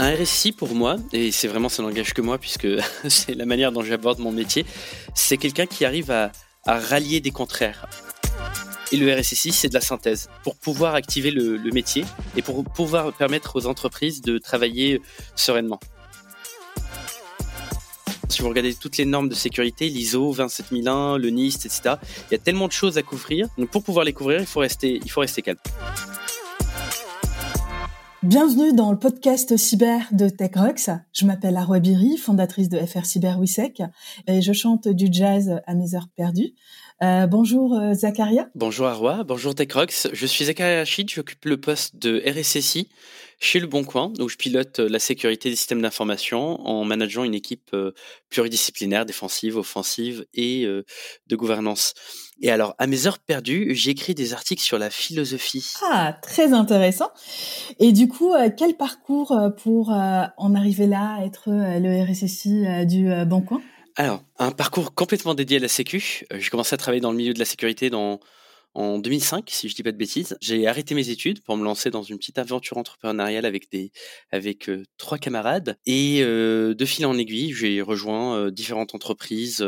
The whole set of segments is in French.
Un RSI pour moi, et c'est vraiment ça n'engage que moi puisque c'est la manière dont j'aborde mon métier, c'est quelqu'un qui arrive à, rallier des contraires. Et le RSSI, c'est de la synthèse pour pouvoir activer le, métier et pour pouvoir permettre aux entreprises de travailler sereinement. Si vous regardez toutes les normes de sécurité, l'ISO 27001, le NIST, etc., il y a tellement de choses à couvrir. Donc pour pouvoir les couvrir, il faut rester calme. Bienvenue dans le podcast cyber de TechRox. Je m'appelle Arwa Biri, fondatrice de FR Cyber WISEC et je chante du jazz à mes heures perdues. Euh, bonjour euh, Zakaria. Bonjour Arwa, bonjour TechRox. Je suis Zakaria Rachid, j'occupe le poste de RSSI chez Le Bon Coin, où je pilote euh, la sécurité des systèmes d'information en manageant une équipe pluridisciplinaire, défensive, offensive et de gouvernance. Et alors, à mes heures perdues, j'écris des articles sur la philosophie. Ah, très intéressant. Et du coup, quel parcours pour en arriver là, être le RSSI du Bon Coin? Alors, un parcours complètement dédié à la Sécu. Euh, j'ai commencé à travailler dans le milieu de la sécurité dans, en 2005, si je dis pas de bêtises. J'ai arrêté mes études pour me lancer dans une petite aventure entrepreneuriale avec des, avec euh, trois camarades. Et euh, de fil en aiguille, j'ai rejoint différentes entreprises,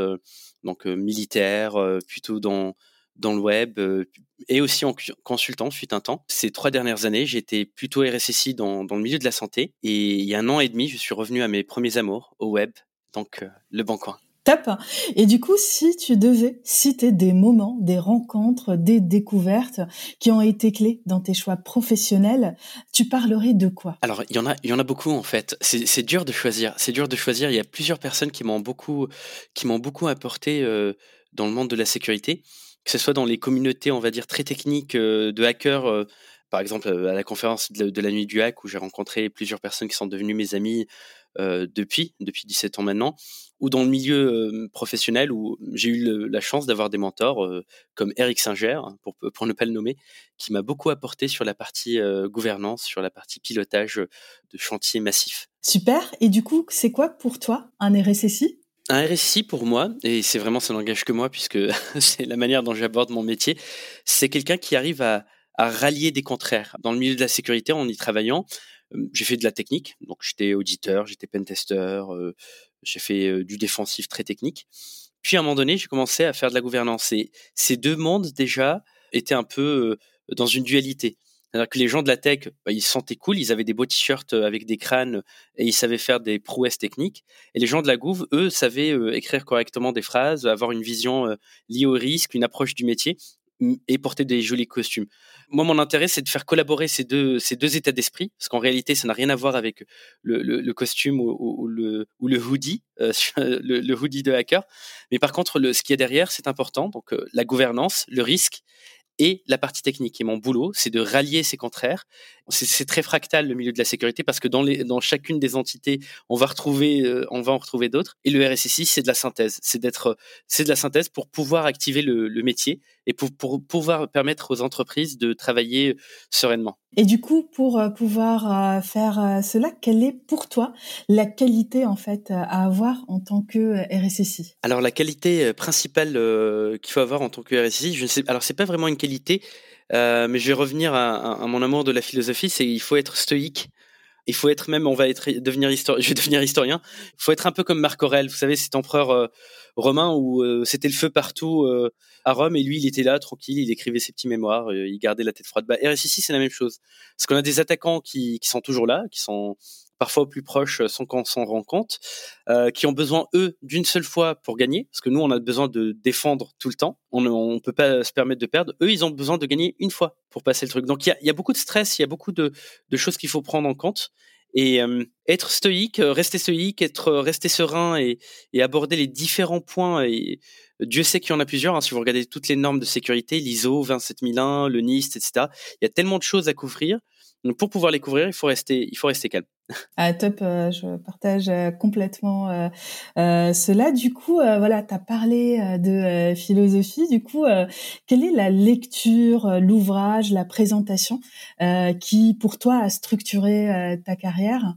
donc militaires, plutôt dans dans le web et aussi en consultant suite un temps. Ces trois dernières années, j'étais plutôt RSSI dans, dans le milieu de la santé et il y a un an et demi, je suis revenu à mes premiers amours au web donc le bon coin. Top. Et du coup, si tu devais citer des moments, des rencontres, des découvertes qui ont été clés dans tes choix professionnels, tu parlerais de quoi? Alors, il y en a, il y en a beaucoup en fait. C'est dur de choisir. C'est dur de choisir. Il y a plusieurs personnes qui m'ont beaucoup, qui m'ont beaucoup apporté euh, dans le monde de la sécurité, que ce soit dans les communautés, on va dire très techniques euh, de hackers. Euh, par exemple, à la conférence de, de la nuit du hack où j'ai rencontré plusieurs personnes qui sont devenues mes amis euh, depuis, depuis 17 ans maintenant, ou dans le milieu professionnel où j'ai eu la chance d'avoir des mentors comme Eric Singer, hein, pour, pour ne pas le nommer, qui m'a beaucoup apporté sur la partie gouvernance, sur la partie pilotage de chantiers massifs. Super. Et du coup, c'est quoi pour toi un RSSI un RSI pour moi, et c'est vraiment ça n'engage que moi puisque c'est la manière dont j'aborde mon métier, c'est quelqu'un qui arrive à, à rallier des contraires. Dans le milieu de la sécurité, en y travaillant, j'ai fait de la technique, donc j'étais auditeur, j'étais pentester, j'ai fait du défensif très technique. Puis à un moment donné, j'ai commencé à faire de la gouvernance. Et ces deux mondes déjà étaient un peu dans une dualité. C'est-à-dire que les gens de la tech, bah, ils se sentaient cool, ils avaient des beaux t-shirts avec des crânes et ils savaient faire des prouesses techniques. Et les gens de la gouv, eux, savaient écrire correctement des phrases, avoir une vision liée au risque, une approche du métier et porter des jolis costumes. Moi, mon intérêt, c'est de faire collaborer ces deux, ces deux états d'esprit, parce qu'en réalité, ça n'a rien à voir avec le, costume ou, le, ou le hoodie, euh, le, hoodie de hacker. Mais par contre, ce qui est derrière, c'est important. Donc, euh, la gouvernance, le risque et la partie technique. Et mon boulot, c'est de rallier ces contraires. C'est très fractal le milieu de la sécurité parce que dans, les, dans chacune des entités, on va retrouver, euh, on va en retrouver d'autres. Et le RSSI, c'est de la synthèse. C'est d'être, c'est de la synthèse pour pouvoir activer le, le métier et pour, pour, pouvoir permettre aux entreprises de travailler sereinement. Et du coup, pour euh, pouvoir euh, faire cela, quelle est pour toi la qualité en fait à avoir en tant que RSSI Alors la qualité principale qu'il faut avoir en tant que RSSI, je ne sais. Alors c'est pas vraiment une qualité euh, mais je vais revenir à, mon amour de la philosophie, c'est il faut être stoïque. Il faut être même, on va être devenir historien. Je vais devenir historien. Il faut être un peu comme Marc Aurèle. Vous savez, cet empereur euh, romain où euh, c'était le feu partout à Rome et lui, il était là tranquille, il écrivait ses petits mémoires, il gardait la tête froide. Bah, RSIC, c'est la même chose. Parce qu'on a des attaquants qui, qui sont toujours là, qui sont parfois plus proches sans qu'on s'en rend compte, euh, qui ont besoin, eux, d'une seule fois pour gagner, parce que nous, on a besoin de défendre tout le temps, on ne peut pas se permettre de perdre, eux, ils ont besoin de gagner une fois pour passer le truc. Donc il y a, y a, beaucoup de stress, il y a beaucoup de, de choses qu'il faut prendre en compte. Et euh, être stoïque, euh, rester stoïque, être rester serein et, et, aborder les différents points. Et Dieu sait qu'il y en a plusieurs. Hein, si vous regardez toutes les normes de sécurité, l'ISO 27001, le NIST, etc. Il y a tellement de choses à couvrir. Donc pour pouvoir les couvrir, il faut rester, il faut rester calme. Ah, top, euh, je partage euh, complètement euh, cela. Du coup, voilà, tu as parlé de philosophie. Du coup, quelle est la lecture, l'ouvrage, la présentation qui, pour toi, a structuré ta carrière?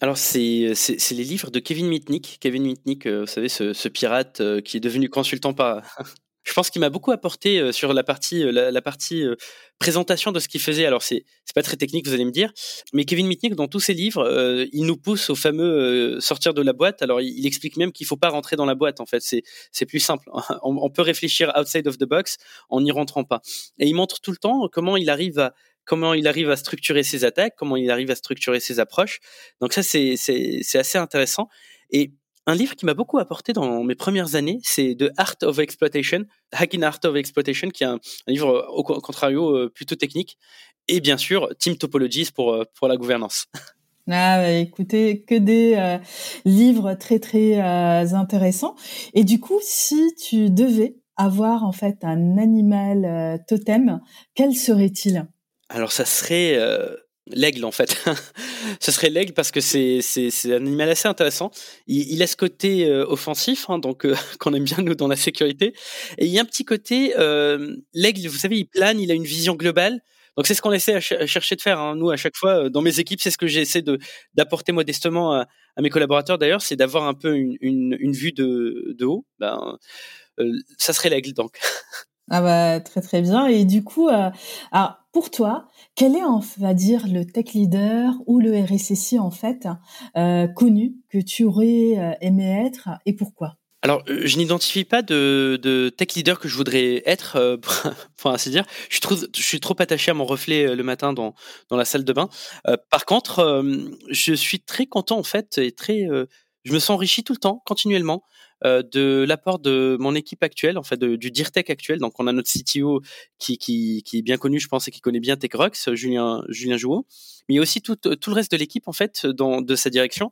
Alors, c'est les livres de Kevin Mitnick. Kevin Mitnick, vous savez, ce, ce pirate qui est devenu consultant par Je pense qu'il m'a beaucoup apporté euh, sur la partie, euh, la, partie euh, présentation de ce qu'il faisait. Alors c'est c'est pas très technique, vous allez me dire, mais Kevin Mitnick dans tous ses livres, il nous pousse au fameux sortir de la boîte. Alors il, explique même qu'il faut pas rentrer dans la boîte. En fait, c'est c'est plus simple. on, on, peut réfléchir outside of the box en n'y rentrant pas. Et il montre tout le temps comment il arrive à comment il arrive à structurer ses attaques, comment il arrive à structurer ses approches. Donc ça c'est c'est c'est assez intéressant. Et un livre qui m'a beaucoup apporté dans mes premières années, c'est The Art of Exploitation, Hacking Art of Exploitation, qui est un, livre au contrario euh, plutôt technique, et bien sûr Team Topologies pour euh, pour la gouvernance. Ah, bah, écoutez, que des euh, livres très très intéressants. Et du coup, si tu devais avoir en fait un animal totem, quel serait-il? Alors, ça serait L'aigle, en fait. Ce serait l'aigle parce que c'est, c'est, c'est un animal assez intéressant. Il, il a ce côté euh, offensif, hein, donc euh, qu'on aime bien nous dans la sécurité. Et il y a un petit côté, euh, l'aigle, vous savez, il plane, il a une vision globale. Donc c'est ce qu'on essaie à, chercher de faire. Hein. Nous, à chaque fois, dans mes équipes, c'est ce que j'essaie de d'apporter modestement à, à mes collaborateurs. D'ailleurs, c'est d'avoir un peu une, une, une vue de, de haut. Ben, ça serait l'aigle, donc. Ah bah très très bien. Et du coup, euh, pour toi, quel est on va dire le tech leader ou le RSSI en fait euh, connu que tu aurais euh, aimé être et pourquoi? Alors, je n'identifie pas de, tech leader que je voudrais être, pour ainsi dire. Je suis trop, je attaché à mon reflet le matin dans la salle de bain. par contre, je suis très content en fait et très, je me sens enrichi tout le temps, continuellement. Euh, de l'apport de mon équipe actuelle, en fait, du DIRTech actuel. Donc, on a notre CTO qui, qui, qui est bien connu, je pense, et qui connaît bien TechRox, Julien, Julien Jouot. Mais aussi tout, tout le reste de l'équipe, en fait, dans, de sa direction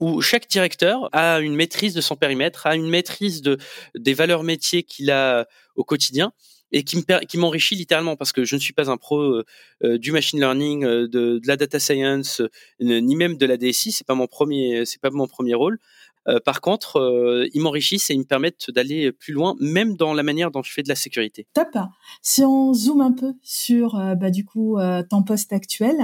où chaque directeur a une maîtrise de son périmètre, a une maîtrise de, des valeurs métiers qu'il a au quotidien et qui me m'enrichit littéralement parce que je ne suis pas un pro euh, euh, du machine learning, de, de, la data science, ni même de la DSI. C'est pas mon premier, c'est pas mon premier rôle. Euh, par contre, euh, ils m'enrichissent et ils me permettent d'aller plus loin, même dans la manière dont je fais de la sécurité. Top. Si on zoome un peu sur, euh, bah, du coup, ton poste actuel,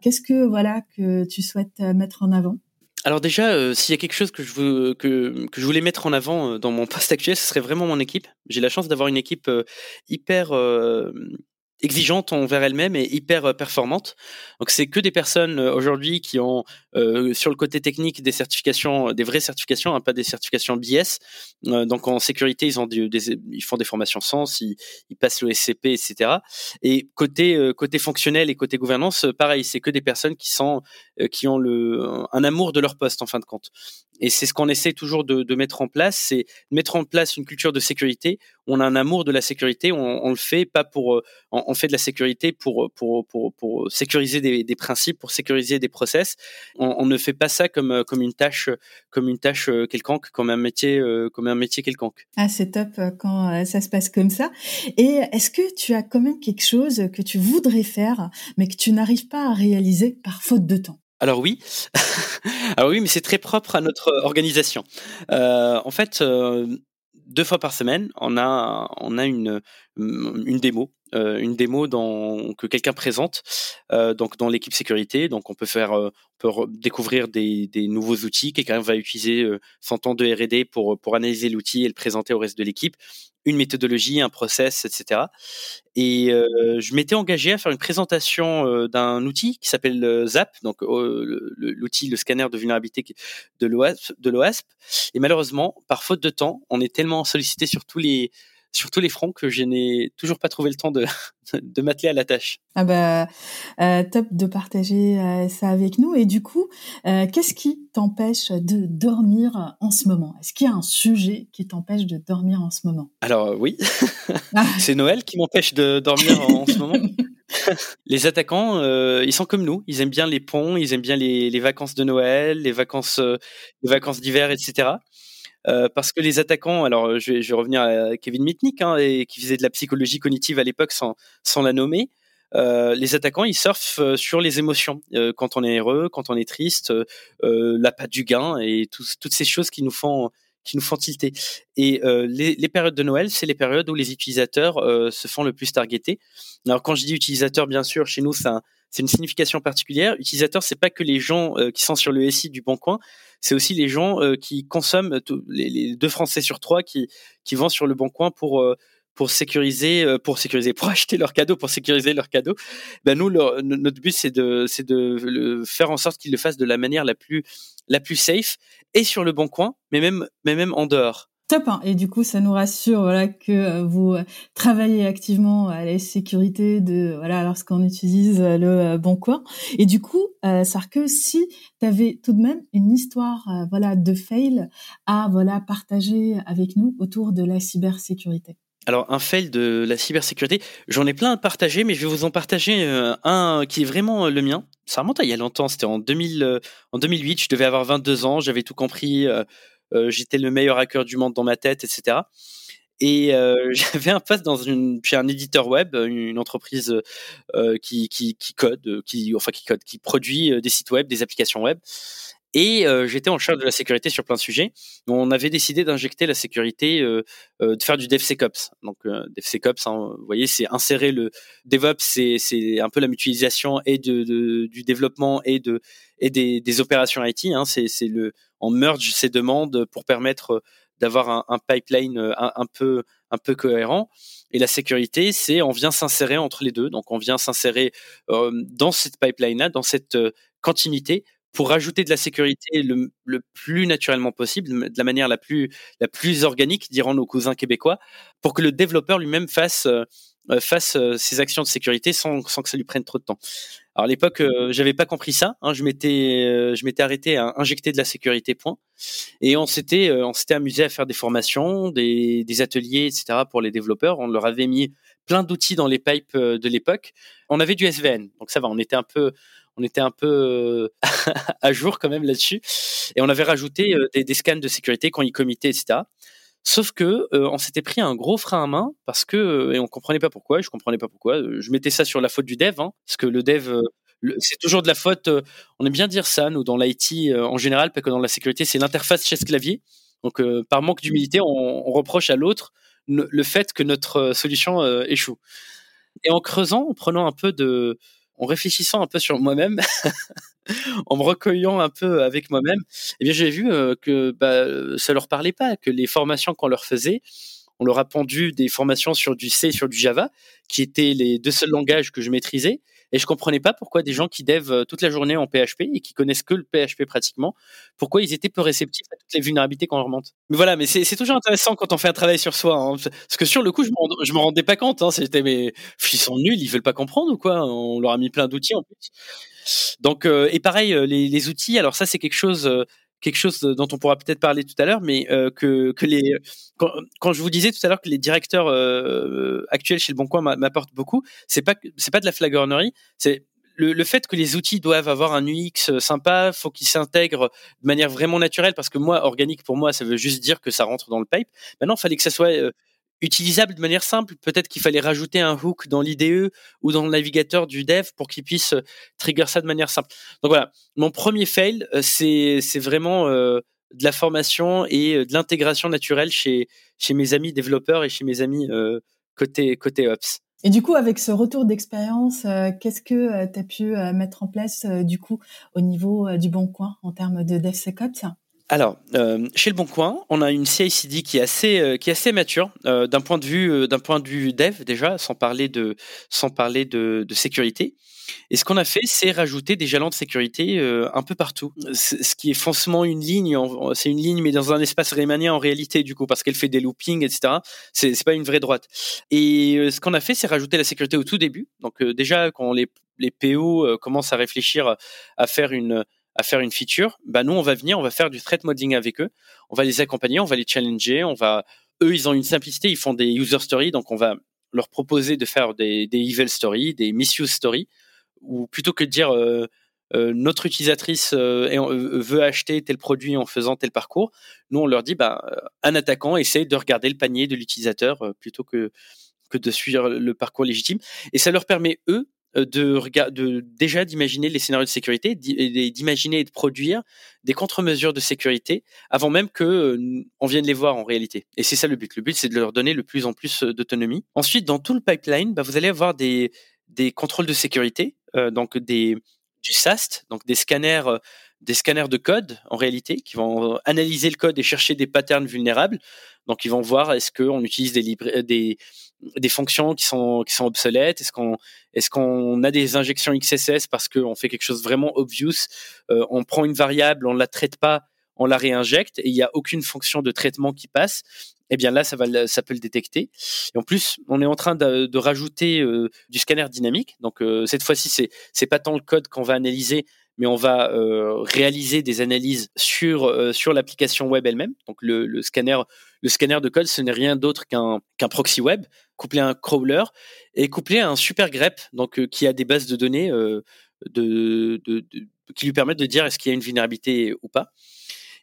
qu'est-ce que voilà que tu souhaites mettre en avant? Alors déjà, s'il y a quelque chose que je, voulais mettre en avant dans mon poste actuel, ce serait vraiment mon équipe. J'ai la chance d'avoir une équipe hyper exigeante envers elle-même et hyper euh, performante. Donc c'est que des personnes euh, aujourd'hui qui ont euh, sur le côté technique des certifications, des vraies certifications, hein, pas des certifications BS. donc en sécurité, ils des, font des formations sens, ils, passent le SCP, etc. Et côté fonctionnel et côté gouvernance, pareil, c'est que des personnes qui sont qui ont le un amour de leur poste en fin de compte. Et c'est ce qu'on essaie toujours de, de, mettre en place, c'est mettre en place une culture de sécurité. On a un amour de la sécurité, on, le fait pas pour, on, on, fait de la sécurité pour pour pour, pour sécuriser des, des, principes, pour sécuriser des process. On, on, ne fait pas ça comme comme une tâche comme une tâche euh, quelconque, comme un métier euh, comme un métier quelconque. Ah c'est top euh, quand ça se passe comme ça. Et est-ce que tu as quand même quelque chose que tu voudrais faire mais que tu n'arrives pas à réaliser par faute de temps? Alors oui, alors oui, mais c'est très propre à notre organisation. Euh, en fait, euh, deux fois par semaine, on a on a une une démo, une démo dans, que quelqu'un présente, euh, donc dans l'équipe sécurité. Donc on peut faire, euh, peut découvrir des, des nouveaux outils. Quelqu'un va utiliser son temps de R&D pour pour analyser l'outil et le présenter au reste de l'équipe une méthodologie, un process, etc. Et euh, je m'étais engagé à faire une présentation euh, d'un outil qui s'appelle euh, Zap, donc l'outil, le scanner de vulnérabilité de l'OASP. Et malheureusement, par faute de temps, on est tellement sollicité sur tous les sur tous les fronts que je n'ai toujours pas trouvé le temps de, de m'atteler à la tâche. Ah bah euh, top de partager euh, ça avec nous. Et du coup, euh, qu'est-ce qui t'empêche de dormir en ce moment? Est-ce qu'il y a un sujet qui t'empêche de dormir en ce moment? Alors oui, ah. c'est Noël qui m'empêche de dormir en, ce moment. les attaquants, ils sont comme nous. Ils aiment bien les ponts, ils aiment bien les, les vacances de Noël, les vacances, les vacances d'hiver, etc. Euh, parce que les attaquants, alors euh, je vais, revenir à Kevin Mitnick, hein, qui faisait de la psychologie cognitive à l'époque sans, la nommer. Euh, les attaquants, ils surfent sur les émotions. Quand on est heureux, quand on est triste, la patte du gain et toutes ces choses qui nous font qui tilter. Et les, les, périodes de Noël, c'est les périodes où les utilisateurs se font le plus targeter. Alors quand je dis utilisateurs, bien sûr, chez nous, c'est un, c'est une signification particulière. Utilisateur, c'est pas que les gens qui sont sur le SI du Bon Coin, c'est aussi les gens qui consomment les, deux Français sur trois qui qui vont sur le Bon Coin pour pour sécuriser, euh, pour sécuriser, pour acheter leurs cadeaux, pour sécuriser leurs cadeaux. Ben nous, notre but c'est de, c'est de faire en sorte qu'ils le fassent de la manière la plus, la plus safe et sur le bon coin, mais même, mais même en dehors. Top. Hein. Et du coup, ça nous rassure, voilà, que euh, vous euh, travaillez activement à la sécurité de, voilà, lorsqu'on utilise le bon coin. Et du coup, euh, si tu avais tout de même une histoire, voilà, de fail à, voilà, partager avec nous autour de la cybersécurité. Alors un fail de la cybersécurité, j'en ai plein à partager, mais je vais vous en partager euh, un qui est vraiment euh, le mien. Ça remonte à il y a longtemps, c'était en, 2000, euh, en 2008, je devais avoir 22 ans, j'avais tout compris, j'étais le meilleur hacker du monde dans ma tête, etc. Et j'avais un poste dans une, chez un éditeur web, une entreprise qui, qui, qui, code, qui, enfin qui code, qui produit des sites web, des applications web. Et euh, j'étais en charge de la sécurité sur plein de sujets. On avait décidé d'injecter la sécurité, euh, euh, de faire du DevSecOps. Donc DevSecOps, hein, vous voyez, c'est insérer le DevOps, c'est un peu la mutualisation et de, de, du développement et de et des, des opérations IT. Hein, c'est le on merge ces demandes pour permettre d'avoir un, un, pipeline un, un, peu un peu cohérent. Et la sécurité, c'est on vient s'insérer entre les deux. Donc on vient s'insérer dans cette pipeline-là, dans cette continuité pour rajouter de la sécurité le, le, plus naturellement possible, de la manière la plus, la plus organique, diront nos cousins québécois, pour que le développeur lui-même fasse, euh, euh, fasse euh, ses actions de sécurité sans, sans que ça lui prenne trop de temps. Alors à l'époque, euh, j'avais pas compris ça. Hein, je m'étais, je m'étais arrêté à injecter de la sécurité, point. Et on s'était, on s'était amusé à faire des formations, des, des ateliers, etc. pour les développeurs. On leur avait mis plein d'outils dans les pipes de l'époque. On avait du SVN, donc ça va. On était un peu, on était un peu euh, à jour quand même là-dessus. Et on avait rajouté euh, des, scans de sécurité quand ils commitaient, etc. Sauf que euh, on s'était pris un gros frein à main parce que et on comprenait pas pourquoi. Je comprenais pas pourquoi. Je mettais ça sur la faute du dev, hein, parce que le dev c'est toujours de la faute. on aime bien dire ça, nous, dans l'IT en général, pas que dans la sécurité, c'est l'interface chaise-clavier. Donc, par manque d'humilité, on, reproche à l'autre le fait que notre solution échoue. Et en creusant, en prenant un peu de, en réfléchissant un peu sur moi-même, en me recueillant un peu avec moi-même, eh bien j'ai vu euh, que bah, ça leur parlait pas, que les formations qu'on leur faisait, on leur a pendu des formations sur du C sur du Java, qui étaient les deux seuls langages que je maîtrisais, et je comprenais pas pourquoi des gens qui dev euh, toute la journée en PHP et qui connaissent que le PHP pratiquement, pourquoi ils étaient peu réceptifs à toutes les vulnérabilités qu'on leur. Mais voilà, mais c'est toujours intéressant quand on fait un travail sur soi. Hein. Parce que sur le coup, je me, me rendais pas compte. Hein. C'était mais ils sont nuls, ils veulent pas comprendre ou quoi? On leur a mis plein d'outils en plus. Donc euh, et pareil, euh, les, les, outils. Alors ça, c'est quelque chose quelque chose dont on pourra peut-être parler tout à l'heure, mais euh, que, que les quand, je vous disais tout à l'heure que les directeurs euh, actuels chez le Bon Coin m'apportent beaucoup, c'est pas c'est pas de la flagornerie, c'est le, le, fait que les outils doivent avoir un UX sympa, faut qu'ils s'intègrent de manière vraiment naturelle, parce que moi, organique pour moi, ça veut juste dire que ça rentre dans le pipe. Maintenant, il fallait que ça soit euh, utilisable de manière simple. Peut-être qu'il fallait rajouter un hook dans l'IDE ou dans le navigateur du dev pour qu'il puisse euh, trigger ça de manière simple. Donc voilà, mon premier fail, euh, c'est vraiment euh, de la formation et de l'intégration naturelle chez chez mes amis développeurs et chez mes amis côté côté ops. Et du coup, avec ce retour d'expérience, qu'est-ce que tu as pu mettre en place du coup au niveau du Bon Coin en termes de DevSecOps? Alors, euh, chez le Bon Coin, on a une CI/CD qui est assez, euh, qui est assez mature euh, d'un point de vue, d'un point de vue dev déjà, sans parler de, sans parler de, de sécurité. Et ce qu'on a fait, c'est rajouter des jalons de sécurité un peu partout. Ce qui est foncement une ligne, c'est une ligne, mais dans un espace rémanien en réalité, du coup, parce qu'elle fait des loopings, etc. C'est, c'est pas une vraie droite. Et ce qu'on a fait, c'est rajouter la sécurité au tout début. Donc déjà, quand les les PO commencent à réfléchir à faire une à faire une feature, bah nous on va venir, on va faire du threat modeling avec eux, on va les accompagner, on va les challenger, on va eux ils ont une simplicité, ils font des user stories, donc on va leur proposer de faire des, evil stories, des misuse stories, ou plutôt que de dire euh, euh, notre utilisatrice euh, veut acheter tel produit en faisant tel parcours, nous on leur dit bah un attaquant essaye de regarder le panier de l'utilisateur plutôt que que de suivre le parcours légitime, et ça leur permet eux de, de déjà d'imaginer les scénarios de sécurité, d'imaginer et de produire des contre-mesures de sécurité avant même que euh, on vienne les voir en réalité. Et c'est ça le but. Le but, c'est de leur donner le plus en plus euh, d'autonomie. Ensuite, dans tout le pipeline, bah, vous allez avoir des, des contrôles de sécurité donc des du SAST, donc des scanners des scanners de code en réalité qui vont analyser le code et chercher des patterns vulnérables. Donc ils vont voir est-ce qu'on utilise des, des, des fonctions qui sont qui sont obsolètes, est-ce qu'on est-ce qu'on a des injections XSS parce qu'on fait quelque chose vraiment obvious, euh, on prend une variable, on la traite pas, on la réinjecte et il n'y a aucune fonction de traitement qui passe? Eh bien là, ça va, ça peut le détecter. Et en plus, on est en train de, rajouter euh, du scanner dynamique. Donc euh, cette fois-ci, c'est c'est pas tant le code qu'on va analyser, mais on va réaliser des analyses sur sur l'application web elle-même. Donc le, le, scanner le scanner de code, ce n'est rien d'autre qu'un qu'un proxy web couplé à un crawler et couplé à un super grep, donc euh, qui a des bases de données de, qui lui permettent de dire est-ce qu'il y a une vulnérabilité ou pas.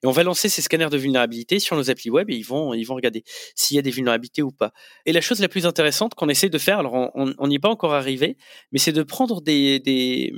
Et on va lancer ces scanners de vulnérabilité sur nos applis web et ils vont, ils vont regarder s'il y a des vulnérabilités ou pas. Et la chose la plus intéressante qu'on essaie de faire, alors on n'y est pas encore arrivé, mais c'est de prendre des,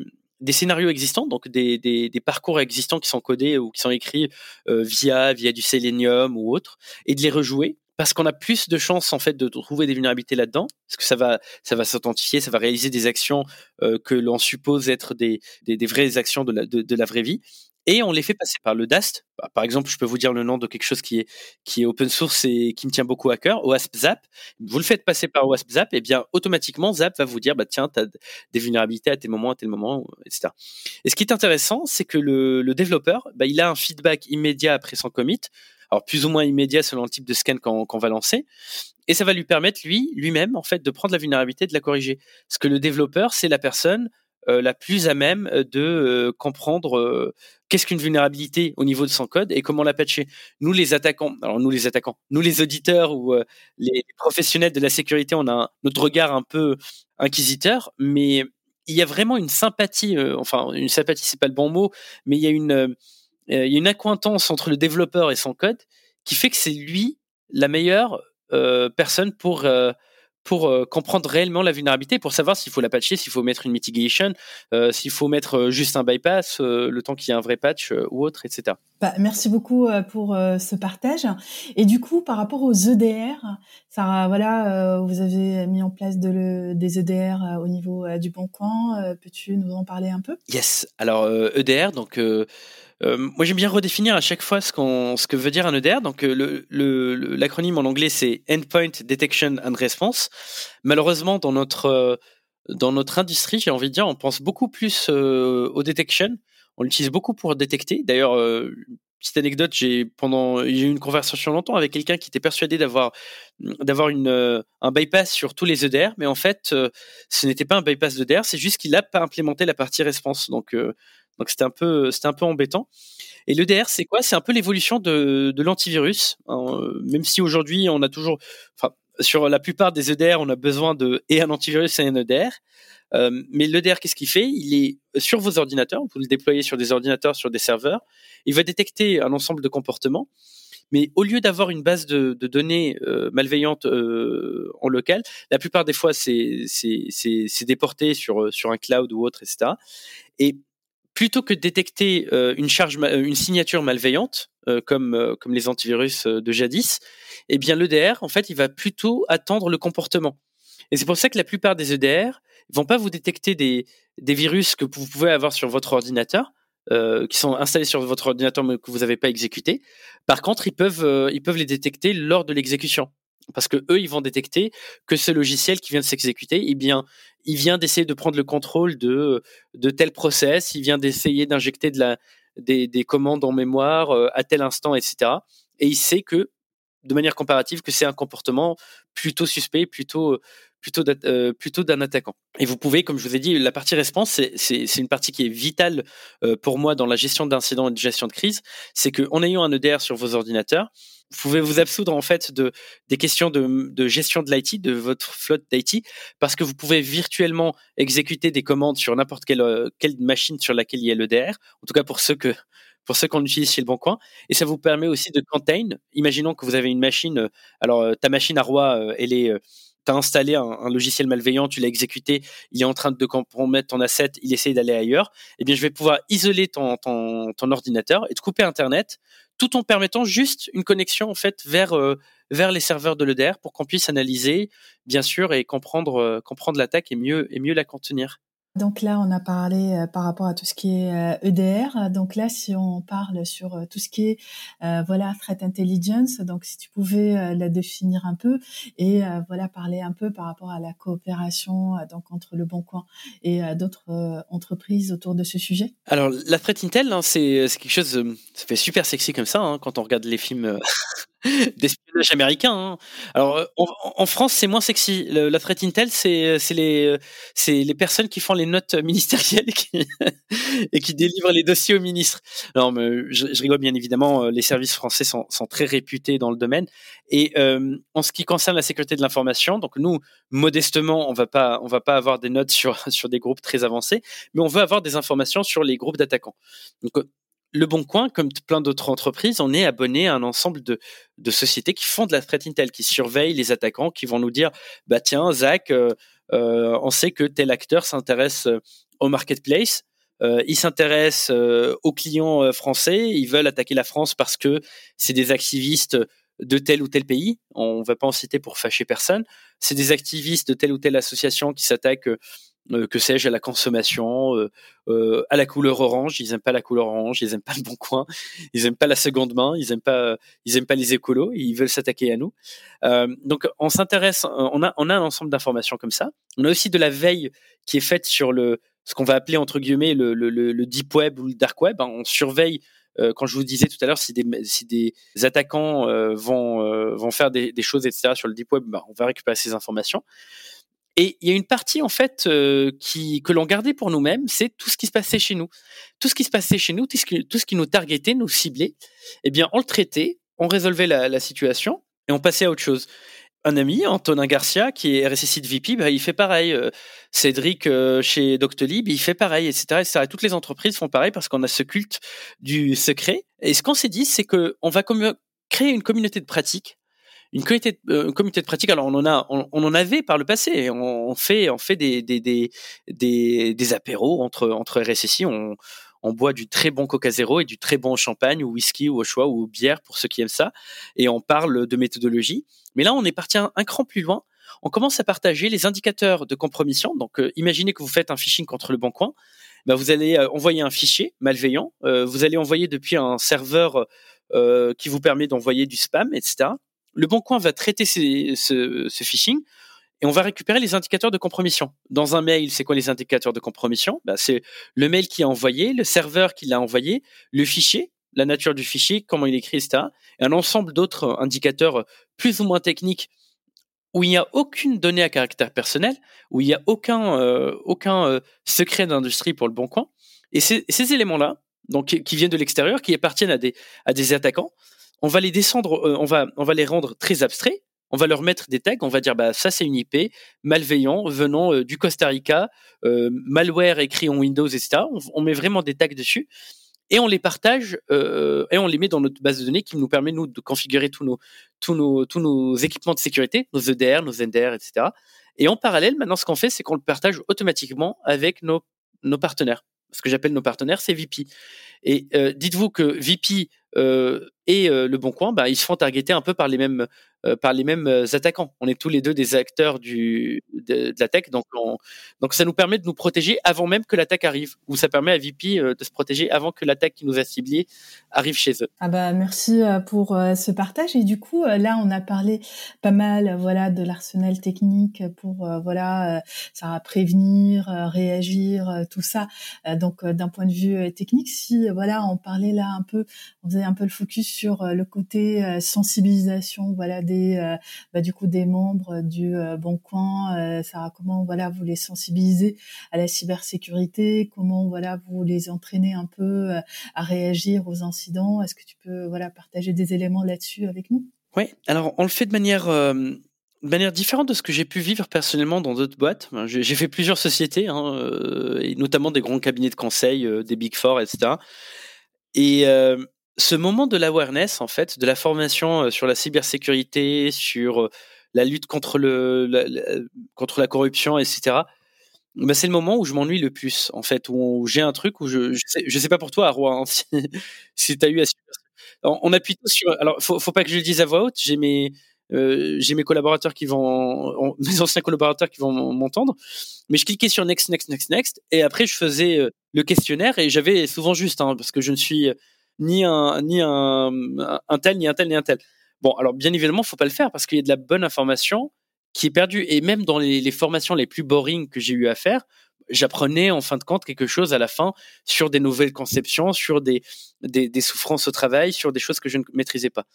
scénarios existants, donc des, parcours existants qui sont codés ou qui sont écrits euh, via via du Selenium ou autre, et de les rejouer parce qu'on a plus de chances en fait de trouver des vulnérabilités là-dedans, parce que ça va ça va s'authentifier, ça va réaliser des actions euh, que l'on suppose être des, des, vraies actions de la, de, la vraie vie, et on les fait passer par le DAST. Bah, par exemple, je peux vous dire le nom de quelque chose qui est, qui est open source et qui me tient beaucoup à cœur, OASP Zap. Vous le faites passer par OASP Zap, et bien automatiquement Zap va vous dire bah tiens, tu as des vulnérabilités à tel moment, à tel moment, etc. Et ce qui est intéressant, c'est que le, le développeur, bah, il a un feedback immédiat après son commit. Alors plus ou moins immédiat selon le type de scan qu'on va lancer. Et ça va lui permettre, lui, lui-même, en fait, de prendre la vulnérabilité de la corriger. Parce que le développeur, c'est la personne euh, la plus à même euh, de euh, comprendre qu'est-ce qu'une vulnérabilité au niveau de son code et comment la patcher. Nous les attaquants, alors nous les attaquants, nous les auditeurs ou les professionnels de la sécurité, on a notre regard un peu inquisiteur, mais il y a vraiment une sympathie, enfin une sympathie c'est pas le bon mot, mais il y a une il y a une accointance entre le développeur et son code qui fait que c'est lui la meilleure personne pour pour euh, comprendre réellement la vulnérabilité, pour savoir s'il faut la patcher, s'il faut mettre une mitigation, euh, s'il faut mettre euh, juste un bypass, le temps qu'il y ait un vrai patch ou autre, etc. Bah, merci beaucoup pour ce partage. Et du coup, par rapport aux EDR, ça, voilà, vous avez mis en place de le, des EDR au niveau du Bon Coin. Peux-tu nous en parler un peu? Yes. Alors EDR, e donc euh, moi, j'aime bien redéfinir à chaque fois ce, qu'on, ce que veut dire un EDR. Donc, euh, le, le, l'acronyme en anglais, c'est Endpoint Detection and Response. Malheureusement, dans notre, euh, dans notre industrie, j'ai envie de dire, on pense beaucoup plus au detection. On l'utilise beaucoup pour détecter. D'ailleurs, petite anecdote, j'ai pendant j'ai eu une conversation longtemps avec quelqu'un qui était persuadé d'avoir d'avoir une un bypass sur tous les EDR, mais en fait, ce n'était pas un bypass d'EDR, c'est juste qu'il n'a pas implémenté la partie response. Donc donc c'était un peu, c'était un peu embêtant. Et l'EDR, c'est quoi? C'est un peu l'évolution de, de l'antivirus. Même si aujourd'hui on a toujours, enfin sur la plupart des EDR, on a besoin de et un antivirus et un EDR. Euh, mais l'EDR, qu'est-ce qu'il fait? Il est sur vos ordinateurs, vous le déployez sur des ordinateurs, sur des serveurs. Il va détecter un ensemble de comportements. Mais au lieu d'avoir une base de, données euh, malveillantes euh, en local, la plupart des fois, c'est déporté sur, sur un cloud ou autre, etc. Et plutôt que de détecter euh, une charge, euh, une signature malveillante, euh, comme comme les antivirus de jadis, eh bien l'EDR, en fait, il va plutôt attendre le comportement. Et c'est pour ça que la plupart des EDR vont pas vous détecter des des virus que vous pouvez avoir sur votre ordinateur, qui sont installés sur votre ordinateur mais que vous n'avez pas exécuté. Par contre, ils peuvent ils peuvent les détecter lors de l'exécution parce que eux, ils vont détecter que ce logiciel qui vient de s'exécuter, eh bien, il vient d'essayer de prendre le contrôle de de tel process, il vient d'essayer d'injecter de la des, des, commandes en mémoire euh, à tel instant, etc. Et il sait que, de manière comparative, que c'est un comportement plutôt suspect, plutôt plutôt euh, plutôt d'un attaquant. Et vous pouvez, comme je vous ai dit, la partie response, c'est une partie qui est vitale euh, pour moi dans la gestion d'incidents et de gestion de crise. C'est qu'en ayant un EDR sur vos ordinateurs, vous pouvez vous absoudre en fait de des questions de, de gestion de l'IT, de votre flotte d'IT, parce que vous pouvez virtuellement exécuter des commandes sur n'importe quelle, euh, quelle machine sur laquelle il y a l'EDR. En tout cas pour ceux que pour ceux qu'on utilise chez le Bon Coin. Et ça vous permet aussi de contain. Imaginons que vous avez une machine. Euh, alors euh, ta machine à roi, elle est tu as installé un, logiciel malveillant, tu l'as exécuté, il est en train de compromettre ton asset, il essaye d'aller ailleurs, eh bien, je vais pouvoir isoler ton, ordinateur et te couper Internet, tout en permettant juste une connexion en fait vers euh, les serveurs de l'EDR pour qu'on puisse analyser bien sûr et comprendre euh, comprendre l'attaque et mieux et mieux la contenir. Donc là, on a parlé euh, par rapport à tout ce qui est EDR. Euh, e donc là, si on parle sur euh, tout ce qui est voilà threat intelligence, donc si tu pouvais la définir un peu et voilà parler un peu par rapport à la coopération donc entre le Bon et d'autres entreprises autour de ce sujet. Alors la threat intel, hein, c'est quelque chose, ça fait super sexy comme ça hein, quand on regarde les films d'espionnage américain. Hein. Alors euh, en, France, c'est moins sexy. la threat intel, c'est les c'est les personnes qui font les notes ministérielles et qui délivrent les dossiers au ministre. Alors je, je, rigole bien évidemment. Euh, les services français sont, très réputés dans le domaine. Et euh, en ce qui concerne la sécurité de l'information, donc nous modestement, on on va pas avoir des notes sur sur des groupes très avancés, mais on veut avoir des informations sur les groupes d'attaquants. Donc le Bon Coin, comme plein d'autres entreprises, on est abonné à un ensemble de, sociétés qui font de la threat intel, qui surveillent les attaquants, qui vont nous dire, bah tiens, Zach, euh, euh, on sait que tel acteur s'intéresse euh, au marketplace, il s'intéresse aux clients français, ils veulent attaquer la France parce que c'est des activistes de tel ou tel pays. On ne va pas en citer pour fâcher personne. C'est des activistes de telle ou telle association qui s'attaquent euh, que sais-je, à la consommation, euh, euh, à la couleur orange. Ils aiment pas la couleur orange, ils aiment pas le bon coin, ils aiment pas la seconde main, ils aiment pas, ils aiment pas les écolos, ils veulent s'attaquer à nous. donc on s'intéresse, on a, on a un ensemble d'informations comme ça. On a aussi de la veille qui est faite sur le, ce qu'on va appeler entre guillemets le, le, le, deep web ou le dark web. Hein. On surveille quand je vous disais tout à l'heure, si des, si des attaquants vont, vont faire des, des, choses, etc., sur le deep web, ben, on va récupérer ces informations. Et il y a une partie en fait euh, qui que l'on gardait pour nous-mêmes, c'est tout ce qui se passait chez nous, tout ce qui se passait chez nous, tout ce qui, tout ce qui nous targetait, nous ciblait. Eh bien, on le traitait, on résolvait la, la, situation et on passait à autre chose. Un ami, Antonin Garcia, qui est RSSI de VP, bah, il fait pareil. Euh, Cédric euh, chez Doctolib, il fait pareil, etc., etc. Et toutes les entreprises font pareil parce qu'on a ce culte du secret. Et ce qu'on s'est dit, c'est que on va créer une communauté de pratiques une communauté, euh, de pratique. Alors on en a, on, en avait par le passé. On, fait, on fait des des, des des, des apéros entre entre RSSI. On on boit du très bon Coca Zéro et du très bon champagne ou whisky ou au choix ou bière pour ceux qui aiment ça. Et on parle de méthodologie. Mais là, on est parti un, cran plus loin. On commence à partager les indicateurs de compromission. Donc, euh, imaginez que vous faites un phishing contre le bon coin. Bah, vous allez euh, envoyer un fichier malveillant. vous allez envoyer depuis un serveur qui vous permet d'envoyer du spam, etc. Le Bon Coin va traiter ce, phishing et on va récupérer les indicateurs de compromission. Dans un mail, c'est quoi les indicateurs de compromission? Bah, C'est le mail qui a envoyé, le serveur qui l'a envoyé, le fichier, la nature du fichier, comment il est écrit, etc. Et un ensemble d'autres indicateurs plus ou moins techniques où il n'y a aucune donnée à caractère personnel, où il n'y a aucun, euh, aucun euh, secret d'industrie pour le bon coin. Et ces, éléments-là, donc qui viennent de l'extérieur, qui appartiennent à des, à des attaquants, on va les descendre, euh, on va, les rendre très abstraits. On va leur mettre des tags. On va dire, bah ça c'est une IP malveillant venant euh, du Costa Rica, euh, malware écrit en Windows, etc. On, met vraiment des tags dessus et on les partage et on les met dans notre base de données qui nous permet de configurer tous nos équipements de sécurité, nos EDR, nos NDR, etc. Et en parallèle, maintenant, ce qu'on fait, c'est qu'on le partage automatiquement avec nos partenaires. Ce que j'appelle nos partenaires, c'est VP. Et dites-vous que VP euh, et euh, le Bon Coin, bah, ils se font targeter un peu par les mêmes euh, par les mêmes attaquants. On est tous les deux des acteurs du, de, la donc, ça nous permet de nous protéger avant même que l'attaque arrive, ou ça permet à VP de se protéger avant que l'attaque qui nous a ciblé arrive chez eux. Ah bah merci pour ce partage et du coup là on a parlé pas mal voilà de l'arsenal technique pour voilà ça prévenir, réagir, tout ça. donc d'un point de vue technique, si voilà on parlait là un peu, on faisait un peu le focus sur euh, le côté euh, sensibilisation, voilà des euh, bah, du coup des membres du Bon Coin. Sarah, comment voilà vous les sensibilisez à la cybersécurité? Comment voilà vous les entraînez un peu à réagir aux incidents? Est-ce que tu peux voilà partager des éléments là-dessus avec nous? Oui, alors on le fait de manière différente de ce que j'ai pu vivre personnellement dans d'autres boîtes. J'ai fait plusieurs sociétés, hein, notamment des grands cabinets de conseil, des Big Four, etc. Et ce moment de l'awareness, en fait, de la formation euh, sur la cybersécurité, sur euh, la lutte contre le la, contre la corruption, etc. Bah, c'est le moment où je m'ennuie le plus, en fait, où, j'ai un truc où je je sais, pas pour toi, Arwa, hein, si, si tu as eu à on, on appuie sur. Alors, faut, faut pas que je le dise à voix haute. J'ai mes j'ai mes collaborateurs qui vont, mes anciens collaborateurs qui vont m'entendre. Mais je cliquais sur next, next, next, next, et après je faisais le questionnaire et j'avais souvent juste, hein, parce que je ne suis ni un ni un, un tel, ni un tel, ni un tel. Bon, alors bien évidemment, faut pas le faire parce qu'il y a de la bonne information qui est perdue. Et même dans les, formations les plus boring que j'ai eu à faire, j'apprenais en fin de compte quelque chose à la fin sur des nouvelles conceptions, sur des, des, des, souffrances au travail, sur des choses que je ne maîtrisais pas.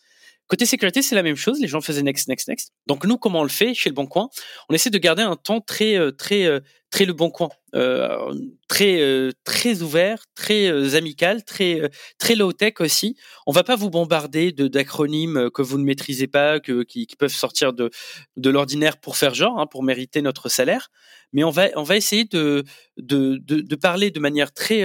Côté sécurité, c'est la même chose. Les gens faisaient next, next, next. Donc nous, comment on le fait chez Le Bon Coin? On essaie de garder un ton très, euh, très, euh, très Le Bon Coin, euh, très, très ouvert, très amical, très, très low tech aussi. On va pas vous bombarder de d'acronymes que vous ne maîtrisez pas, qui peuvent sortir de de l'ordinaire pour faire genre, hein, pour mériter notre salaire. Mais on va on va essayer de de, de, de parler de manière très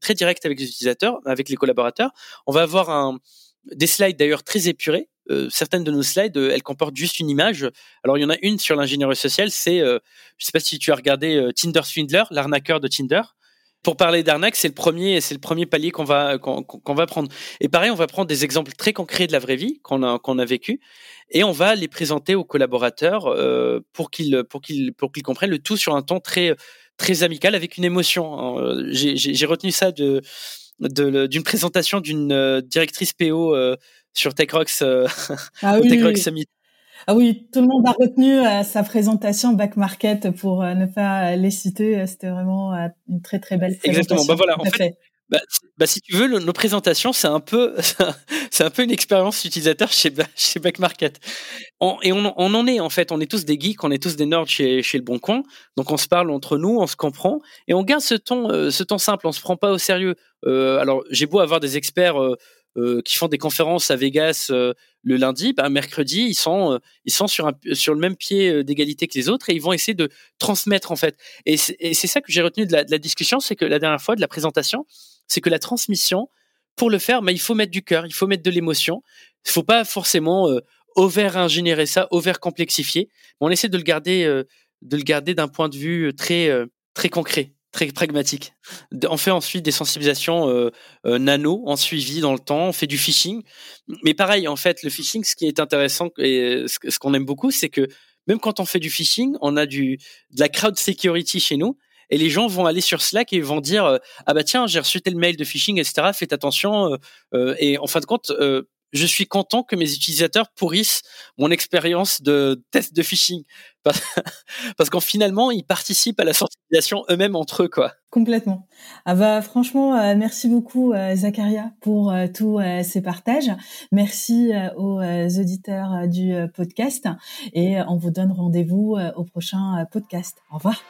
très directe avec les utilisateurs, avec les collaborateurs. On va avoir un des slides d'ailleurs très épurés. Euh, certaines de nos slides, euh, elles comportent juste une image. Alors il y en a une sur l'ingénierie sociale, c'est, euh, je sais pas si tu as regardé Tinder Swindler, l'arnaqueur de Tinder. Pour parler d'arnaque, c'est le premier, c'est le premier palier qu'on va qu'on va prendre. Et pareil, on va prendre des exemples très concrets de la vraie vie qu'on a qu'on a vécu, et on va les présenter aux collaborateurs pour qu'ils pour qu'ils pour qu'ils comprennent le tout sur un ton très très amical avec une émotion. J'ai retenu ça de d'une présentation d'une euh, directrice PO euh, sur TechRox, euh, ah oui, Summit. Ah oui, tout le monde a retenu sa présentation Back Market pour ne pas les citer. C'était vraiment une très très belle présentation. Exactement. Bah voilà. En fait, bah, bah, si tu veux, nos présentations, c'est un peu, c'est un peu une expérience utilisateur chez, chez Back Market. et on, on, en est en fait, on est tous des geeks, on est tous des nerds chez, chez le Bon Coin. Donc on se parle entre nous, on se comprend et on garde ce ton, ce ton simple. On se prend pas au sérieux. Euh, alors j'ai beau avoir des experts euh, euh, qui font des conférences à Vegas le lundi, bah, mercredi ils sont ils sont sur un, sur le même pied d'égalité que les autres et ils vont essayer de transmettre en fait. Et c'est ça que j'ai retenu de la discussion, c'est que la dernière fois de la présentation, c'est que la transmission pour le faire, bah, il faut mettre du cœur, il faut mettre de l'émotion. Il faut pas forcément over ingénierer ça, over complexifier. on essaie de le garder de le garder d'un point de vue très très concret très pragmatique. On fait ensuite des sensibilisations euh, euh, nano en suivi dans le temps. On fait du phishing, mais pareil en fait le phishing, ce qui est intéressant et ce qu'on aime beaucoup, c'est que même quand on fait du phishing, on a du de la crowd security chez nous. Et les gens vont aller sur Slack et vont dire euh, ah bah tiens j'ai reçu tel mail de phishing etc faites attention et en fin de compte je suis content que mes utilisateurs pourrissent mon expérience de test de phishing parce qu'en finalement ils participent à la sensibilisation eux-mêmes entre eux quoi. Complètement. Ah bah franchement euh, merci beaucoup euh, Zacharia pour euh, tous ces partages. Merci aux auditeurs du podcast et on vous donne rendez-vous au prochain podcast. Au revoir.